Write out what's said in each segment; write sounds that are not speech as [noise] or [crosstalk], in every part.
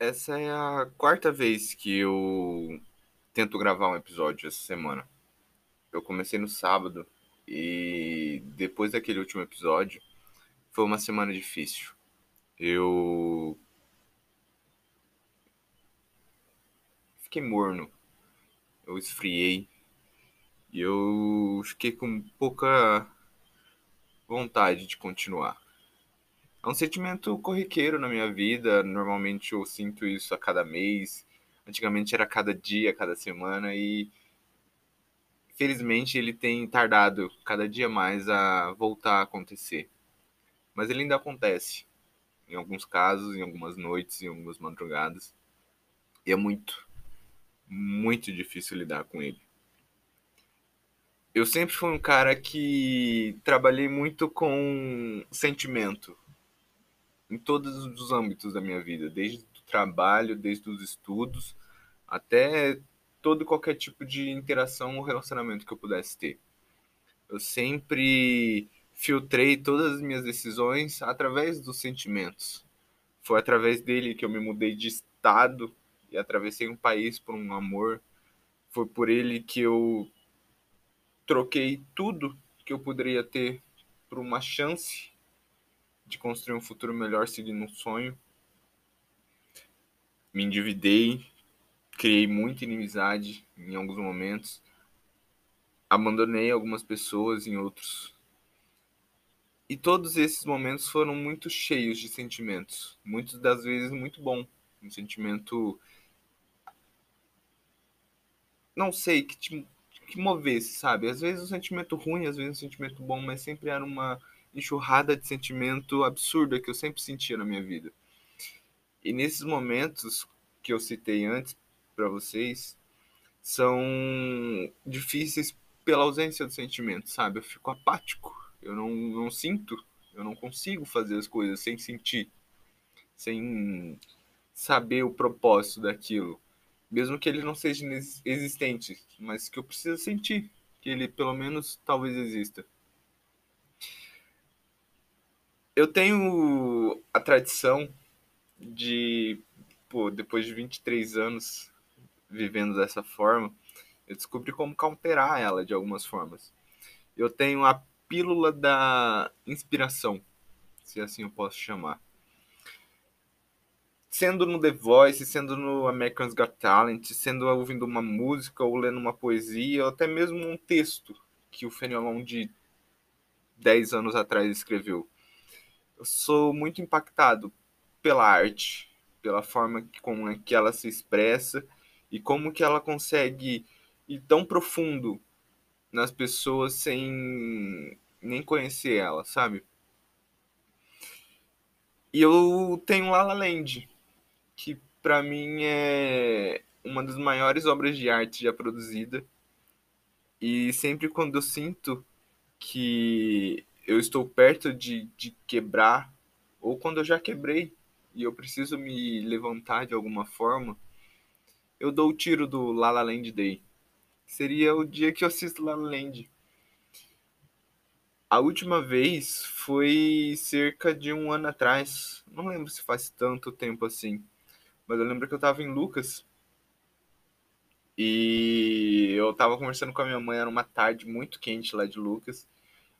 Essa é a quarta vez que eu tento gravar um episódio essa semana. Eu comecei no sábado e depois daquele último episódio foi uma semana difícil. Eu fiquei morno, eu esfriei e eu fiquei com pouca vontade de continuar. É um sentimento corriqueiro na minha vida. Normalmente eu sinto isso a cada mês. Antigamente era cada dia, cada semana e felizmente ele tem tardado cada dia mais a voltar a acontecer. Mas ele ainda acontece. Em alguns casos, em algumas noites, em algumas madrugadas. E é muito, muito difícil lidar com ele. Eu sempre fui um cara que trabalhei muito com sentimento em todos os âmbitos da minha vida, desde o trabalho, desde os estudos, até todo qualquer tipo de interação ou relacionamento que eu pudesse ter. Eu sempre filtrei todas as minhas decisões através dos sentimentos. Foi através dele que eu me mudei de estado e atravessei um país por um amor. Foi por ele que eu troquei tudo que eu poderia ter por uma chance de construir um futuro melhor seguindo um sonho. Me endividei, criei muita inimizade em alguns momentos, abandonei algumas pessoas em outros. E todos esses momentos foram muito cheios de sentimentos, muitas das vezes muito bom, um sentimento não sei que te que movesse, sabe? Às vezes um sentimento ruim, às vezes um sentimento bom, mas sempre era uma enxurrada de sentimento absurda que eu sempre sentia na minha vida. E nesses momentos que eu citei antes para vocês, são difíceis pela ausência do sentimento, sabe? Eu fico apático, eu não, não sinto, eu não consigo fazer as coisas sem sentir, sem saber o propósito daquilo. Mesmo que ele não seja existente, mas que eu preciso sentir que ele pelo menos talvez exista eu tenho a tradição de, pô, depois de 23 anos vivendo dessa forma, eu descobri como counterar ela de algumas formas. Eu tenho a pílula da inspiração, se assim eu posso chamar. Sendo no The Voice, sendo no American's Got Talent, sendo ouvindo uma música ou lendo uma poesia, ou até mesmo um texto que o Fenelon de 10 anos atrás escreveu eu sou muito impactado pela arte, pela forma como é que ela se expressa e como que ela consegue ir tão profundo nas pessoas sem nem conhecer ela, sabe? E eu tenho La La Land, que para mim é uma das maiores obras de arte já produzida. E sempre quando eu sinto que eu estou perto de, de quebrar, ou quando eu já quebrei e eu preciso me levantar de alguma forma, eu dou o tiro do La La Land Day. Seria o dia que eu assisto La La Land. A última vez foi cerca de um ano atrás. Não lembro se faz tanto tempo assim. Mas eu lembro que eu tava em Lucas. E eu tava conversando com a minha mãe, era uma tarde muito quente lá de Lucas.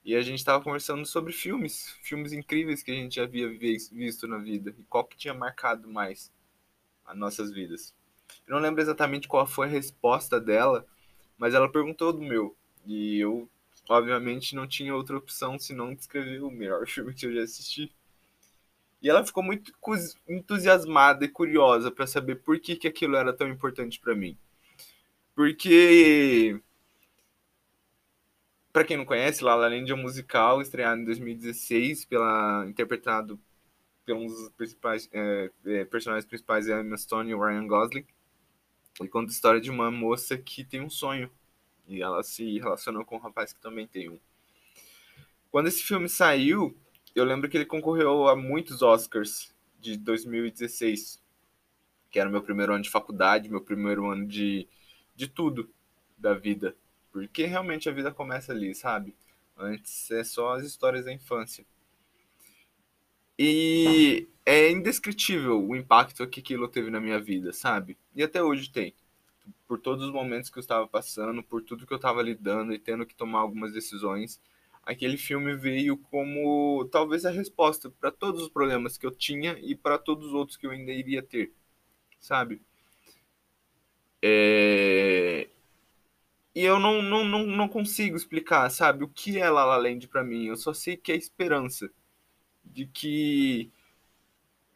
E a gente estava conversando sobre filmes, filmes incríveis que a gente havia visto na vida e qual que tinha marcado mais as nossas vidas. Eu não lembro exatamente qual foi a resposta dela, mas ela perguntou do meu. E eu, obviamente, não tinha outra opção senão descrever o melhor [laughs] filme que eu já assisti. E ela ficou muito entusiasmada e curiosa para saber por que, que aquilo era tão importante para mim. Porque para quem não conhece, La La Land é um musical estreado em 2016 pela interpretado pelos principais é, é, personagens principais é Emma Stone e Ryan Gosling. E conta a história de uma moça que tem um sonho e ela se relacionou com um rapaz que também tem um. Quando esse filme saiu, eu lembro que ele concorreu a muitos Oscars de 2016, que era meu primeiro ano de faculdade, meu primeiro ano de, de tudo da vida. Porque realmente a vida começa ali, sabe? Antes é só as histórias da infância. E é indescritível o impacto que aquilo teve na minha vida, sabe? E até hoje tem. Por todos os momentos que eu estava passando, por tudo que eu estava lidando e tendo que tomar algumas decisões, aquele filme veio como talvez a resposta para todos os problemas que eu tinha e para todos os outros que eu ainda iria ter, sabe? É... E eu não, não, não, não consigo explicar, sabe, o que é La La Land para mim. Eu só sei que é esperança de que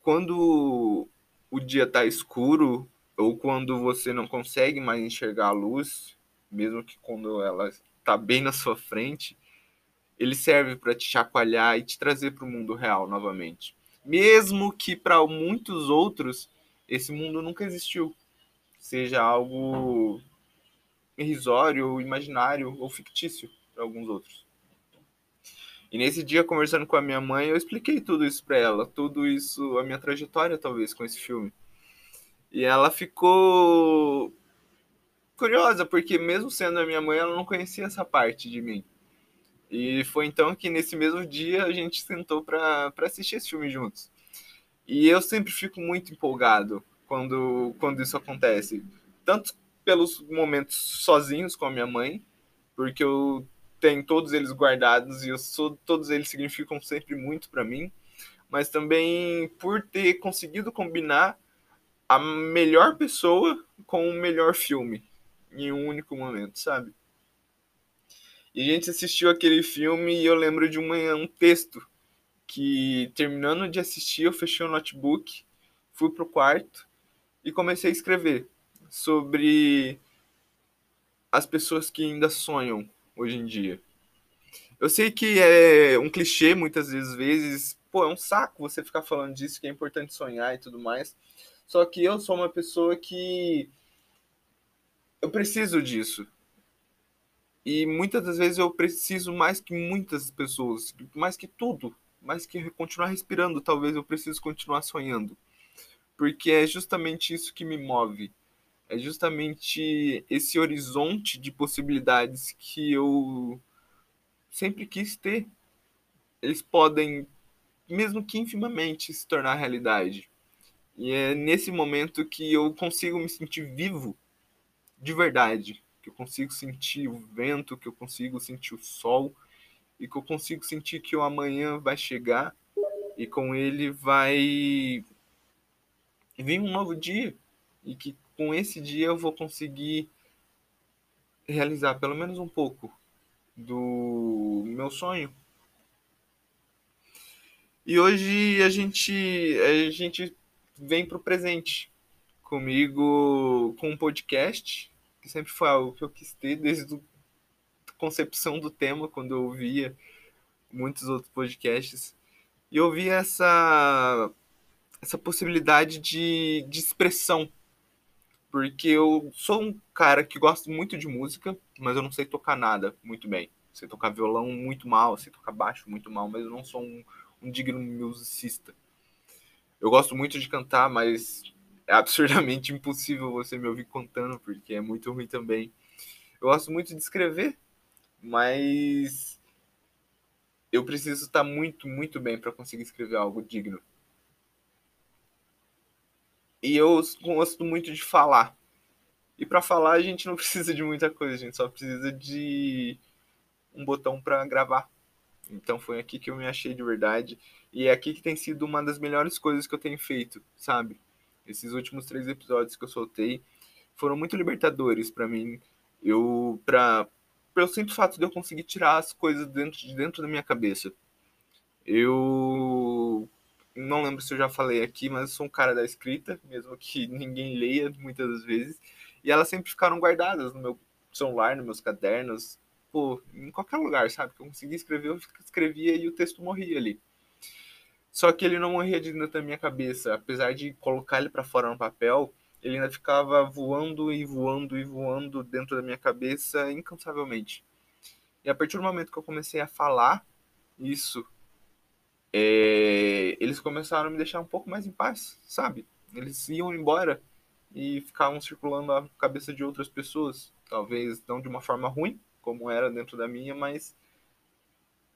quando o dia tá escuro ou quando você não consegue mais enxergar a luz, mesmo que quando ela tá bem na sua frente, ele serve para te chacoalhar e te trazer para o mundo real novamente. Mesmo que para muitos outros esse mundo nunca existiu, seja algo irrisório, imaginário ou fictício para alguns outros. E nesse dia, conversando com a minha mãe, eu expliquei tudo isso para ela, tudo isso, a minha trajetória talvez com esse filme. E ela ficou curiosa, porque mesmo sendo a minha mãe, ela não conhecia essa parte de mim. E foi então que nesse mesmo dia a gente sentou para assistir esse filme juntos. E eu sempre fico muito empolgado quando, quando isso acontece. Tanto pelos momentos sozinhos com a minha mãe, porque eu tenho todos eles guardados e eu sou, todos eles significam sempre muito para mim, mas também por ter conseguido combinar a melhor pessoa com o melhor filme em um único momento, sabe? E a gente assistiu aquele filme e eu lembro de uma, um texto que terminando de assistir eu fechei o notebook, fui pro quarto e comecei a escrever sobre as pessoas que ainda sonham hoje em dia. Eu sei que é um clichê muitas vezes, pô, é um saco você ficar falando disso, que é importante sonhar e tudo mais. Só que eu sou uma pessoa que eu preciso disso. E muitas das vezes eu preciso mais que muitas pessoas, mais que tudo, mais que continuar respirando, talvez eu preciso continuar sonhando. Porque é justamente isso que me move é justamente esse horizonte de possibilidades que eu sempre quis ter. Eles podem, mesmo que infimamente, se tornar realidade. E é nesse momento que eu consigo me sentir vivo de verdade, que eu consigo sentir o vento, que eu consigo sentir o sol e que eu consigo sentir que o amanhã vai chegar e com ele vai vir um novo dia e que com esse dia eu vou conseguir realizar pelo menos um pouco do meu sonho. E hoje a gente a gente vem pro presente comigo com um podcast, que sempre foi algo que eu quis ter desde a concepção do tema, quando eu ouvia muitos outros podcasts. E eu vi essa essa possibilidade de, de expressão porque eu sou um cara que gosto muito de música, mas eu não sei tocar nada muito bem. Sei tocar violão muito mal, sei tocar baixo muito mal, mas eu não sou um, um digno musicista. Eu gosto muito de cantar, mas é absurdamente [laughs] impossível você me ouvir cantando, porque é muito ruim também. Eu gosto muito de escrever, mas eu preciso estar muito, muito bem para conseguir escrever algo digno. E eu gosto muito de falar. E para falar a gente não [laughs] precisa de muita coisa, a gente só precisa de um botão para gravar. Então foi aqui que eu me achei de verdade. E é aqui que tem sido uma das melhores coisas que eu tenho feito, sabe? Esses últimos três episódios que eu soltei foram muito libertadores para mim. Eu, pra, pelo simples fato de eu conseguir tirar as coisas dentro de dentro da minha cabeça. Eu não lembro se eu já falei aqui, mas eu sou um cara da escrita, mesmo que [laughs] ninguém leia muitas vezes. E elas sempre ficaram guardadas no meu celular, nos meus cadernos, pô, em qualquer lugar, sabe? Que eu conseguia escrever, eu escrevia e o texto morria ali. Só que ele não morria de dentro da minha cabeça, apesar de colocar ele para fora no papel, ele ainda ficava voando e voando e voando dentro da minha cabeça incansavelmente. E a partir do momento que eu comecei a falar isso é, eles começaram a me deixar um pouco mais em paz, sabe? Eles iam embora e ficavam circulando a cabeça de outras pessoas. Talvez não de uma forma ruim, como era dentro da minha, mas.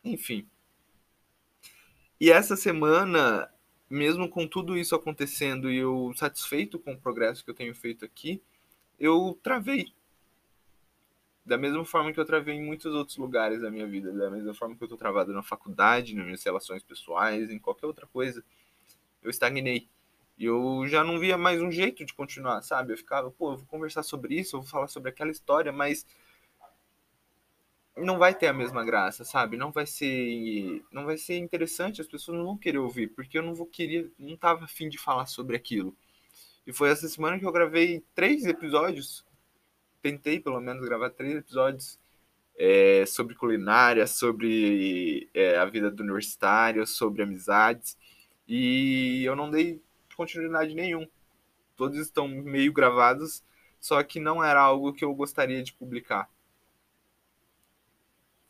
Enfim. E essa semana, mesmo com tudo isso acontecendo e eu satisfeito com o progresso que eu tenho feito aqui, eu travei. Da mesma forma que eu travei em muitos outros lugares da minha vida, da mesma forma que eu tô travado na faculdade, nas minhas relações pessoais, em qualquer outra coisa, eu estagnei. E eu já não via mais um jeito de continuar, sabe? Eu ficava, pô, eu vou conversar sobre isso, eu vou falar sobre aquela história, mas não vai ter a mesma graça, sabe? Não vai ser, não vai ser interessante, as pessoas não vão querer ouvir, porque eu não vou querer, não tava afim de falar sobre aquilo. E foi essa semana que eu gravei três episódios, tentei pelo menos gravar três episódios é, sobre culinária, sobre é, a vida do universitário, sobre amizades, e eu não dei continuidade nenhum. Todos estão meio gravados, só que não era algo que eu gostaria de publicar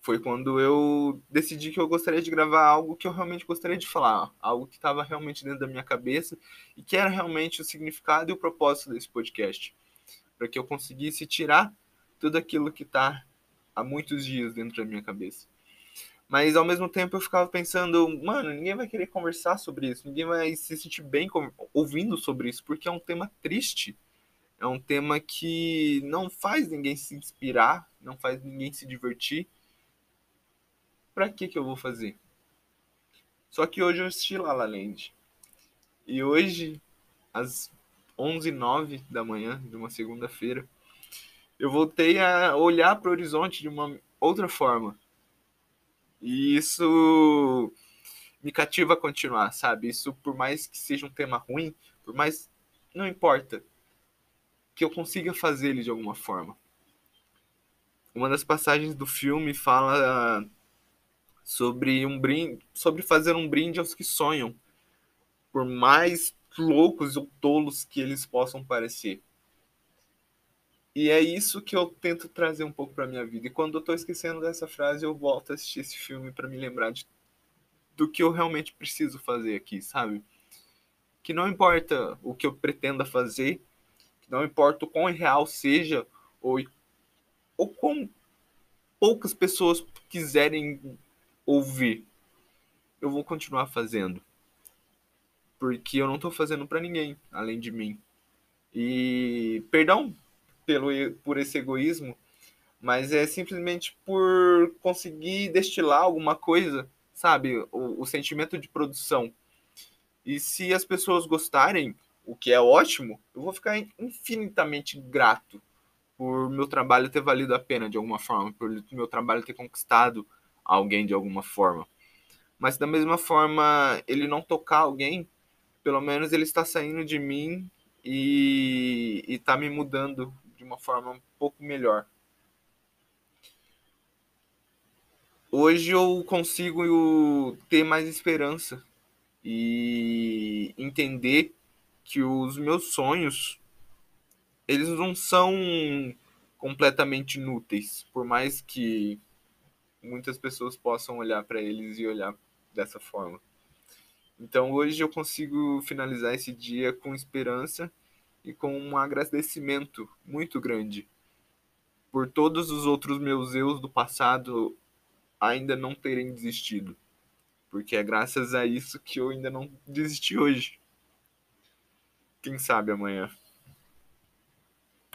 foi quando eu decidi que eu gostaria de gravar algo que eu realmente gostaria de falar, algo que estava realmente dentro da minha cabeça e que era realmente o significado e o propósito desse podcast, para que eu conseguisse tirar tudo aquilo que está há muitos dias dentro da minha cabeça. Mas ao mesmo tempo eu ficava pensando, mano, ninguém vai querer conversar sobre isso, ninguém vai se sentir bem ouvindo sobre isso, porque é um tema triste. É um tema que não faz ninguém se inspirar, não faz ninguém se divertir Pra que que eu vou fazer? Só que hoje eu assisti La La Land. E hoje, às 11h09 da manhã de uma segunda-feira, eu voltei a olhar para o horizonte de uma outra forma. E isso me cativa a continuar, sabe? Isso, por mais que seja um tema ruim, por mais. Não importa. Que eu consiga fazer ele de alguma forma. Uma das passagens do filme fala sobre um brinde, sobre fazer um brinde aos que sonham, por mais loucos ou tolos que eles possam parecer. E é isso que eu tento trazer um pouco para minha vida. E quando eu tô esquecendo dessa frase, eu volto a assistir esse filme para me lembrar de, do que eu realmente preciso fazer aqui, sabe? Que não importa o que eu pretenda fazer, que não importa o quão real seja ou ou quão poucas pessoas quiserem ouvir, eu vou continuar fazendo. Porque eu não tô fazendo para ninguém além de mim. E perdão pelo por esse egoísmo, mas é simplesmente por conseguir destilar alguma coisa, sabe? O, o sentimento de produção. E se as pessoas gostarem, o que é ótimo, eu vou ficar infinitamente grato por meu trabalho ter valido a pena de alguma forma, por meu trabalho ter conquistado alguém de alguma forma. Mas da mesma forma, ele não tocar alguém, pelo menos ele está saindo de mim e está me mudando de uma forma um pouco melhor. Hoje eu consigo ter mais esperança e entender que os meus sonhos eles não são completamente inúteis, por mais que muitas pessoas possam olhar para eles e olhar dessa forma. Então hoje eu consigo finalizar esse dia com esperança e com um agradecimento muito grande por todos os outros meus eus do passado ainda não terem desistido. Porque é graças a isso que eu ainda não desisti hoje. Quem sabe amanhã.